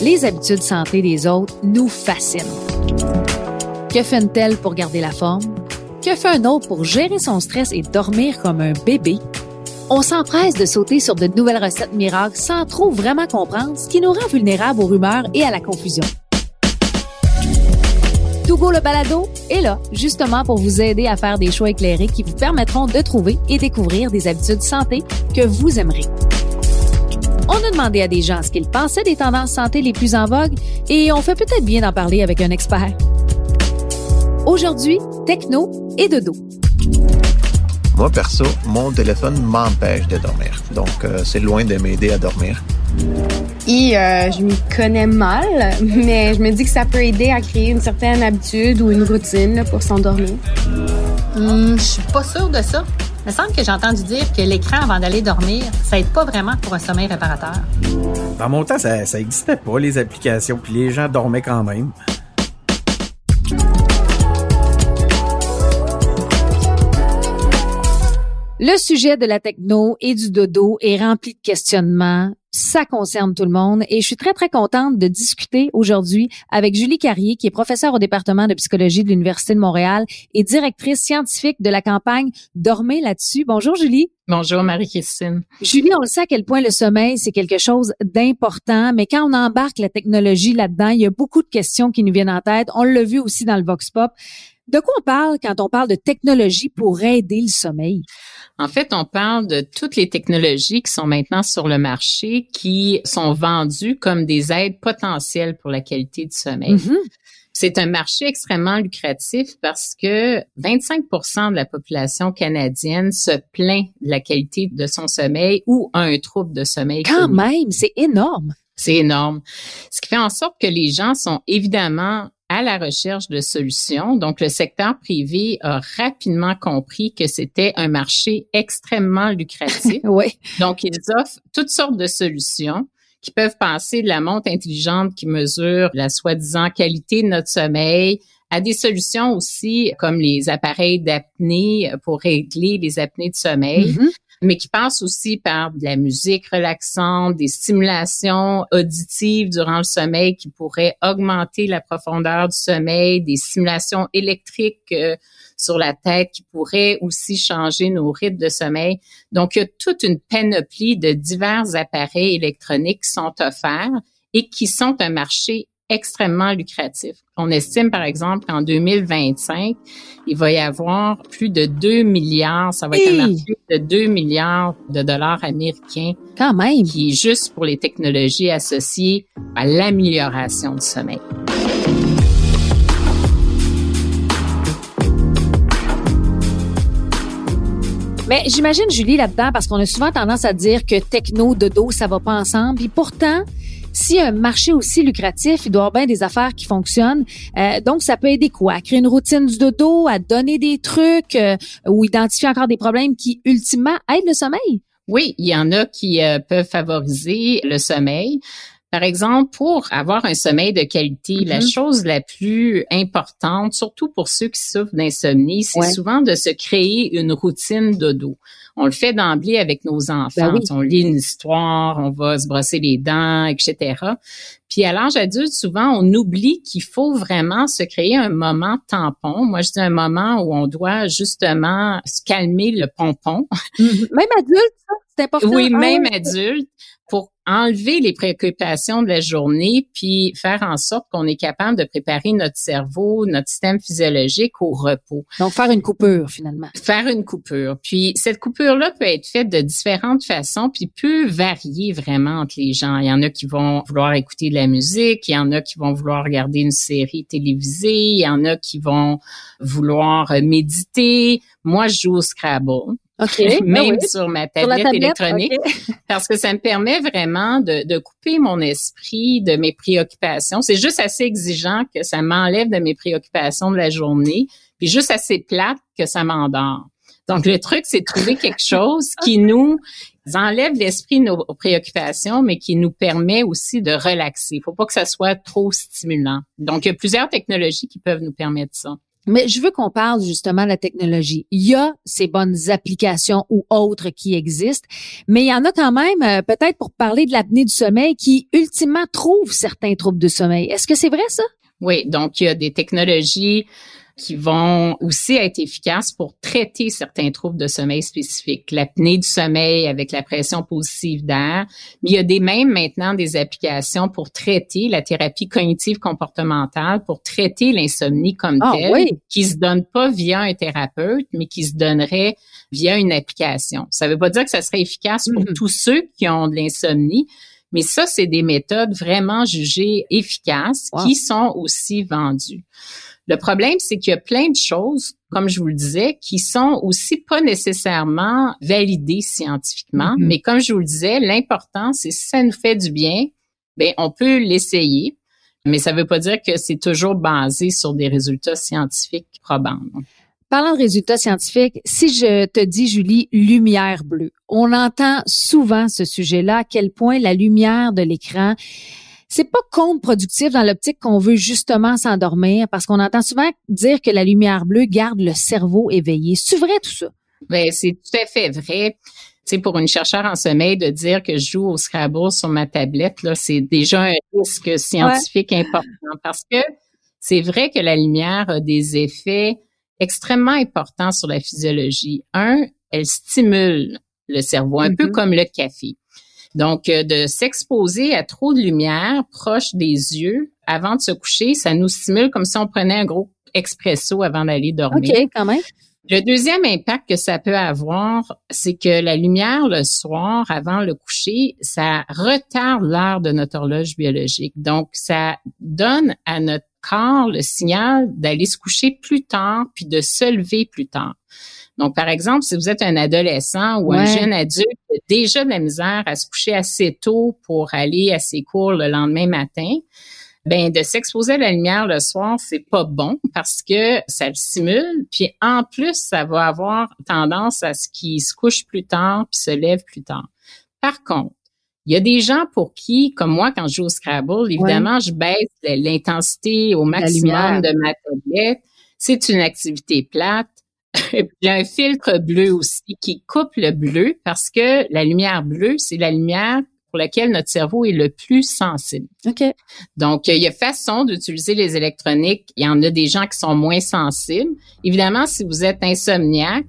Les habitudes santé des autres nous fascinent. Que fait une telle pour garder la forme? Que fait un autre pour gérer son stress et dormir comme un bébé? On s'empresse de sauter sur de nouvelles recettes miracles sans trop vraiment comprendre ce qui nous rend vulnérables aux rumeurs et à la confusion. Togo le balado est là, justement pour vous aider à faire des choix éclairés qui vous permettront de trouver et découvrir des habitudes santé que vous aimerez. On a demandé à des gens ce qu'ils pensaient des tendances santé les plus en vogue et on fait peut-être bien d'en parler avec un expert. Aujourd'hui, techno et dodo. Moi, perso, mon téléphone m'empêche de dormir. Donc, euh, c'est loin de m'aider à dormir. Et euh, je m'y connais mal, mais je me dis que ça peut aider à créer une certaine habitude ou une routine pour s'endormir. Hum, je suis pas sûre de ça. Il me semble que j'ai entendu dire que l'écran avant d'aller dormir, ça aide pas vraiment pour un sommeil réparateur. Dans mon temps, ça, ça existait pas, les applications, puis les gens dormaient quand même. Le sujet de la techno et du dodo est rempli de questionnements. Ça concerne tout le monde et je suis très, très contente de discuter aujourd'hui avec Julie Carrier, qui est professeure au département de psychologie de l'Université de Montréal et directrice scientifique de la campagne Dormez là-dessus. Bonjour, Julie. Bonjour, Marie-Christine. Julie, on le sait à quel point le sommeil, c'est quelque chose d'important, mais quand on embarque la technologie là-dedans, il y a beaucoup de questions qui nous viennent en tête. On l'a vu aussi dans le Vox Pop. De quoi on parle quand on parle de technologie pour aider le sommeil? En fait, on parle de toutes les technologies qui sont maintenant sur le marché, qui sont vendues comme des aides potentielles pour la qualité du sommeil. Mm-hmm. C'est un marché extrêmement lucratif parce que 25% de la population canadienne se plaint de la qualité de son sommeil ou a un trouble de sommeil. Quand même, c'est énorme. C'est énorme. Ce qui fait en sorte que les gens sont évidemment à la recherche de solutions. Donc, le secteur privé a rapidement compris que c'était un marché extrêmement lucratif. oui. Donc, ils offrent toutes sortes de solutions qui peuvent passer de la montre intelligente qui mesure la soi-disant qualité de notre sommeil à des solutions aussi comme les appareils d'apnée pour régler les apnées de sommeil. Mhm mais qui passe aussi par de la musique relaxante, des stimulations auditives durant le sommeil qui pourraient augmenter la profondeur du sommeil, des stimulations électriques euh, sur la tête qui pourraient aussi changer nos rythmes de sommeil. Donc, il y a toute une panoplie de divers appareils électroniques qui sont offerts et qui sont un marché extrêmement lucratif. On estime, par exemple, qu'en 2025, il va y avoir plus de 2 milliards, ça va être un marché de 2 milliards de dollars américains. Quand même. Qui est juste pour les technologies associées à l'amélioration du sommeil. Mais j'imagine, Julie, là-dedans, parce qu'on a souvent tendance à dire que techno, dodo, ça va pas ensemble. Et pourtant, si un marché aussi lucratif, il doit avoir bien des affaires qui fonctionnent. Euh, donc, ça peut aider quoi? À créer une routine du dodo, à donner des trucs euh, ou identifier encore des problèmes qui, ultimement, aident le sommeil? Oui, il y en a qui euh, peuvent favoriser le sommeil. Par exemple, pour avoir un sommeil de qualité, la Mm-hmm. chose la plus importante, surtout pour ceux qui souffrent d'insomnie, c'est Ouais. souvent de se créer une routine dodo. On le fait d'emblée avec nos enfants. Ben oui. On lit une histoire, on va se brosser les dents, etc. Puis à l'âge adulte, souvent, on oublie qu'il faut vraiment se créer un moment tampon. Moi, je dis un moment où on doit justement se calmer le pompon. Même adulte, ça, c'est important. Oui, Ah même adulte, pour enlever les préoccupations de la journée, puis faire en sorte qu'on est capable de préparer notre cerveau, notre système physiologique au repos. Donc, faire une coupure, finalement. Faire une coupure. Puis cette coupure-là peut être faite de différentes façons, puis peut varier vraiment entre les gens. Il y en a qui vont vouloir écouter de la musique, il y en a qui vont vouloir regarder une série télévisée, il y en a qui vont vouloir euh, méditer. Moi, je joue au Scrabble. OK. Même Ben oui. sur ma Sur tablette, électronique parce que ça me permet vraiment de, de couper mon esprit de mes préoccupations. C'est juste assez exigeant que ça m'enlève de mes préoccupations de la journée, puis juste assez plate que ça m'endort. Donc, le truc, c'est de trouver quelque chose qui nous enlève l'esprit de nos préoccupations, mais qui nous permet aussi de relaxer. Il faut pas que ça soit trop stimulant. Donc, il y a plusieurs technologies qui peuvent nous permettre ça. Mais je veux qu'on parle justement de la technologie. Il y a ces bonnes applications ou autres qui existent, mais il y en a quand même, euh, peut-être pour parler de l'apnée du sommeil, qui ultimement trouvent certains troubles de sommeil. Est-ce que c'est vrai ça? Oui, donc il y a des technologies qui vont aussi être efficaces pour traiter certains troubles de sommeil spécifiques. L'apnée du sommeil avec la pression positive d'air. Mais il y a des mêmes maintenant des applications pour traiter la thérapie cognitive comportementale, pour traiter l'insomnie comme Ah, telle, oui. qui se donne pas via un thérapeute, mais qui se donnerait via une application. Ça veut pas dire que ça serait efficace pour Mhm. tous ceux qui ont de l'insomnie, mais ça, c'est des méthodes vraiment jugées efficaces Wow. qui sont aussi vendues. Le problème, c'est qu'il y a plein de choses, comme je vous le disais, qui sont aussi pas nécessairement validées scientifiquement. Mhm. Mais comme je vous le disais, l'important, c'est si ça nous fait du bien, ben on peut l'essayer. Mais ça veut pas dire que c'est toujours basé sur des résultats scientifiques probants. Parlant de résultats scientifiques, si je te dis, Julie, lumière bleue, on entend souvent ce sujet-là, à quel point la lumière de l'écran, c'est pas contre-productif dans l'optique qu'on veut justement s'endormir, parce qu'on entend souvent dire que la lumière bleue garde le cerveau éveillé. C'est vrai tout ça? Ben, c'est tout à fait vrai. Tu sais, pour une chercheure en sommeil, de dire que je joue au Scrabble sur ma tablette, là, c'est déjà un risque scientifique important parce que c'est vrai que la lumière a des effets extrêmement importants sur la physiologie. Un, elle stimule le cerveau, un peu Mhm. comme le café. Donc, euh, de s'exposer à trop de lumière proche des yeux avant de se coucher, ça nous stimule comme si on prenait un gros expresso avant d'aller dormir. OK, quand même. Le deuxième impact que ça peut avoir, c'est que la lumière le soir avant le coucher, ça retarde l'heure de notre horloge biologique. Donc, ça donne à notre corps le signal d'aller se coucher plus tard puis de se lever plus tard. Donc, par exemple, si vous êtes un adolescent ou un jeune adulte qui a déjà de la misère à se coucher assez tôt pour aller à ses cours le lendemain matin, ben de s'exposer à la lumière le soir, c'est pas bon parce que ça le stimule, puis en plus ça va avoir tendance à ce qu'il se couche plus tard puis se lève plus tard. Par contre, il y a des gens pour qui, comme moi, quand je joue au Scrabble, évidemment, je baisse l'intensité au maximum de ma tablette. C'est une activité plate. Il y a un filtre bleu aussi qui coupe le bleu parce que la lumière bleue, c'est la lumière pour laquelle notre cerveau est le plus sensible. OK. Donc, il y a façon d'utiliser les électroniques. Il y en a des gens qui sont moins sensibles. Évidemment, si vous êtes insomniaque,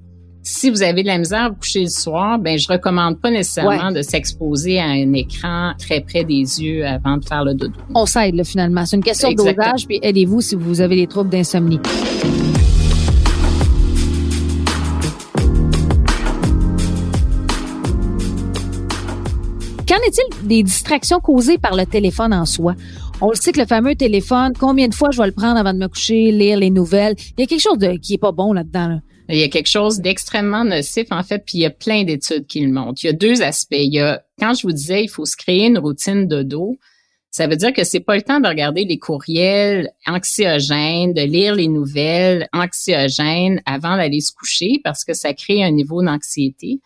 si vous avez de la misère à vous coucher le soir, ben je recommande pas nécessairement de s'exposer à un écran très près des yeux avant de faire le dodo. On s'aide, là, finalement. C'est une question de dosage, puis aidez-vous si vous avez des troubles d'insomnie. Qu'en est-il des distractions causées par le téléphone en soi? On le sait que le fameux téléphone, combien de fois je vais le prendre avant de me coucher, lire les nouvelles? Il y a quelque chose de, qui est pas bon là-dedans. Là. Il y a quelque chose d'extrêmement nocif, en fait, puis il y a plein d'études qui le montrent. Il y a deux aspects. Il y a, quand je vous disais, il faut se créer une routine de dos, ça veut dire que c'est pas le temps de regarder les courriels anxiogènes, de lire les nouvelles anxiogènes avant d'aller se coucher parce que ça crée un niveau d'anxiété.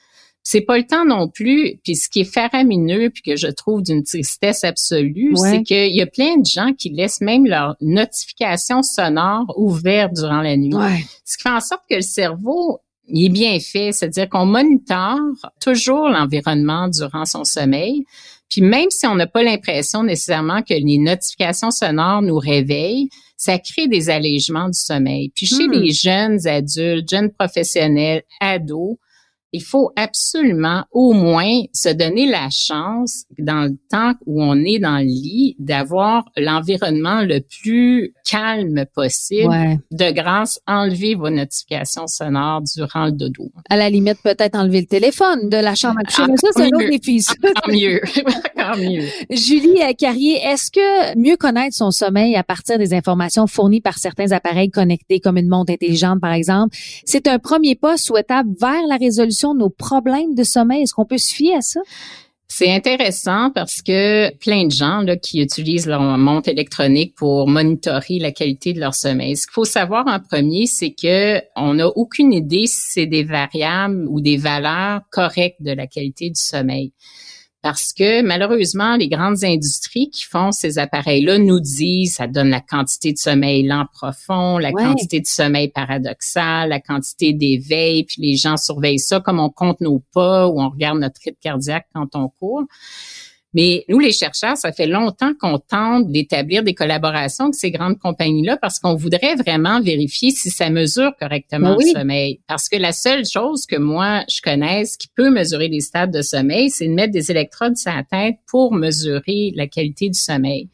C'est pas le temps non plus, puis ce qui est faramineux puis que je trouve d'une tristesse absolue, Ouais. c'est qu'il y a plein de gens qui laissent même leurs notifications sonores ouvertes durant la nuit. Ouais. Ce qui fait en sorte que le cerveau, il est bien fait, c'est-à-dire qu'on monitore toujours l'environnement durant son sommeil. Puis même si on n'a pas l'impression nécessairement que les notifications sonores nous réveillent, ça crée des allègements du sommeil. Puis chez Hmm. les jeunes adultes, jeunes professionnels, ados, il faut absolument au moins se donner la chance, dans le temps où on est dans le lit, d'avoir l'environnement le plus calme possible. Ouais. De grâce, enlevez vos notifications sonores durant le dodo. À la limite, peut-être enlever le téléphone de la chambre à coucher. Mais ça, c'est un Encore autre mieux. défi. ça. Encore mieux. Encore mieux. Julie euh, Carrier, est-ce que mieux connaître son sommeil à partir des informations fournies par certains appareils connectés comme une montre intelligente par exemple, c'est un premier pas souhaitable vers la résolution nos problèmes de sommeil? Est-ce qu'on peut se fier à ça? C'est intéressant parce que plein de gens là, qui utilisent leur montre électronique pour monitorer la qualité de leur sommeil. Ce qu'il faut savoir en premier, c'est que on n'a aucune idée si c'est des variables ou des valeurs correctes de la qualité du sommeil. Parce que malheureusement, les grandes industries qui font ces appareils-là nous disent ça donne la quantité de sommeil lent profond, la quantité de sommeil paradoxal, la quantité d'éveil, puis les gens surveillent ça comme on compte nos pas ou on regarde notre rythme cardiaque quand on court. Mais nous, les chercheurs, ça fait longtemps qu'on tente d'établir des collaborations avec ces grandes compagnies-là parce qu'on voudrait vraiment vérifier si ça mesure correctement ben le sommeil. Parce que la seule chose que moi, je connaisse qui peut mesurer les stades de sommeil, c'est de mettre des électrodes sur la tête pour mesurer la qualité du sommeil.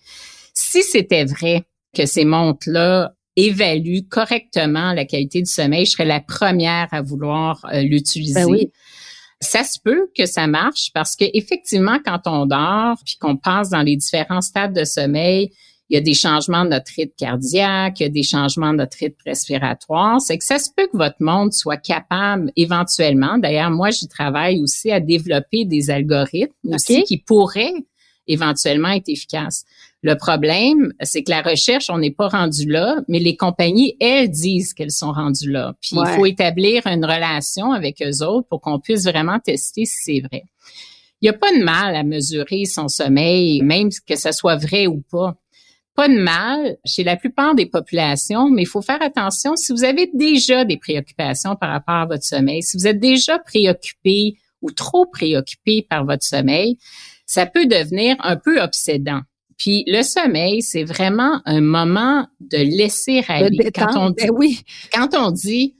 Si c'était vrai que ces montres-là évaluent correctement la qualité du sommeil, je serais la première à vouloir euh, l'utiliser. Ben oui. Ça se peut que ça marche parce que effectivement, quand on dort puis qu'on passe dans les différents stades de sommeil, il y a des changements de notre rythme cardiaque, il y a des changements de notre rythme respiratoire. C'est que ça se peut que votre monde soit capable éventuellement. D'ailleurs, moi, j'y travaille aussi à développer des algorithmes aussi qui pourraient éventuellement être efficaces. Le problème, c'est que la recherche, on n'est pas rendu là, mais les compagnies, elles disent qu'elles sont rendues là. Puis il faut établir une relation avec eux autres pour qu'on puisse vraiment tester si c'est vrai. Il n'y a pas de mal à mesurer son sommeil, même que ce soit vrai ou pas. Pas de mal chez la plupart des populations, mais il faut faire attention si vous avez déjà des préoccupations par rapport à votre sommeil, si vous êtes déjà préoccupé ou trop préoccupé par votre sommeil, ça peut devenir un peu obsédant. Puis le sommeil, c'est vraiment un moment de laisser aller. Quand on dit, ben oui. quand on dit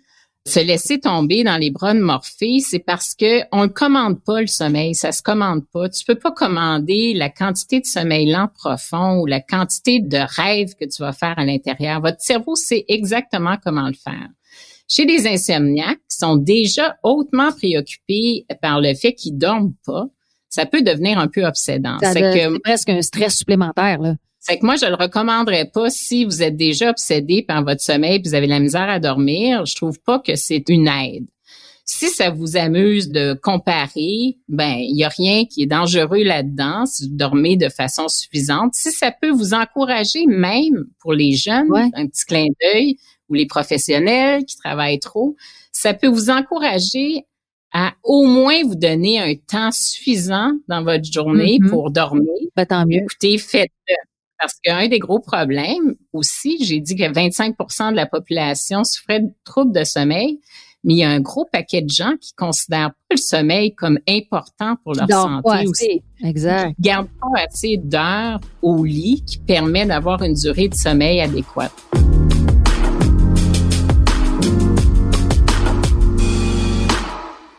se laisser tomber dans les bras de Morphée, c'est parce que on ne commande pas le sommeil, ça se commande pas. Tu peux pas commander la quantité de sommeil lent profond ou la quantité de rêve que tu vas faire à l'intérieur. Votre cerveau sait exactement comment le faire. Chez les insomniaques qui sont déjà hautement préoccupés par le fait qu'ils dorment pas, ça peut devenir un peu obsédant. C'est presque un stress supplémentaire. Là. C'est que moi, je le recommanderais pas si vous êtes déjà obsédé par votre sommeil et vous avez la misère à dormir. Je trouve pas que c'est une aide. Si ça vous amuse de comparer, ben il y a rien qui est dangereux là-dedans si vous dormez de façon suffisante. Si ça peut vous encourager, même pour les jeunes, un petit clin d'œil, ou les professionnels qui travaillent trop, ça peut vous encourager à au moins vous donner un temps suffisant dans votre journée mm-hmm. pour dormir. Ben, tant mieux. Écoutez, faites-le. Parce qu'un des gros problèmes aussi, j'ai dit que 25% de la population souffrait de troubles de sommeil, mais il y a un gros paquet de gens qui considèrent pas le sommeil comme important pour leur santé aussi. Exact. Ils gardent pas assez d'heures au lit qui permet d'avoir une durée de sommeil adéquate.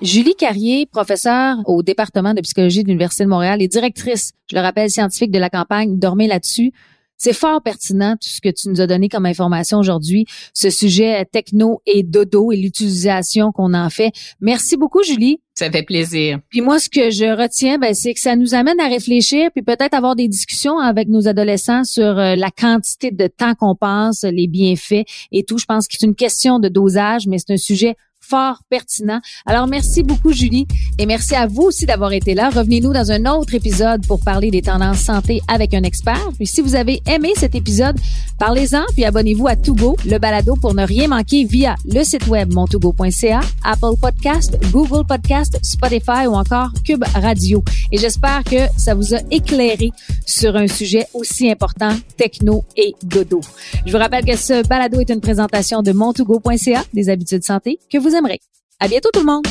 Julie Carrier, professeure au département de psychologie de l'Université de Montréal et directrice, je le rappelle, scientifique de la campagne Dormez là-dessus. C'est fort pertinent tout ce que tu nous as donné comme information aujourd'hui, ce sujet techno et dodo et l'utilisation qu'on en fait. Merci beaucoup, Julie. Ça fait plaisir. Puis moi, ce que je retiens, ben, c'est que ça nous amène à réfléchir, puis peut-être avoir des discussions avec nos adolescents sur euh, la quantité de temps qu'on passe, les bienfaits et tout. Je pense que c'est une question de dosage, mais c'est un sujet fort pertinent. Alors, merci beaucoup, Julie, et merci à vous aussi d'avoir été là. Revenez-nous dans un autre épisode pour parler des tendances santé avec un expert. Puis, si vous avez aimé cet épisode, parlez-en, puis abonnez-vous à Togo, le balado pour ne rien manquer via le site web montogo.ca, Apple Podcast, Google Podcast, Spotify ou encore Cube Radio. Et j'espère que ça vous a éclairé sur un sujet aussi important, techno et dodo. Je vous rappelle que ce balado est une présentation de montogo.ca, des habitudes santé que vous aimerez. À bientôt tout le monde!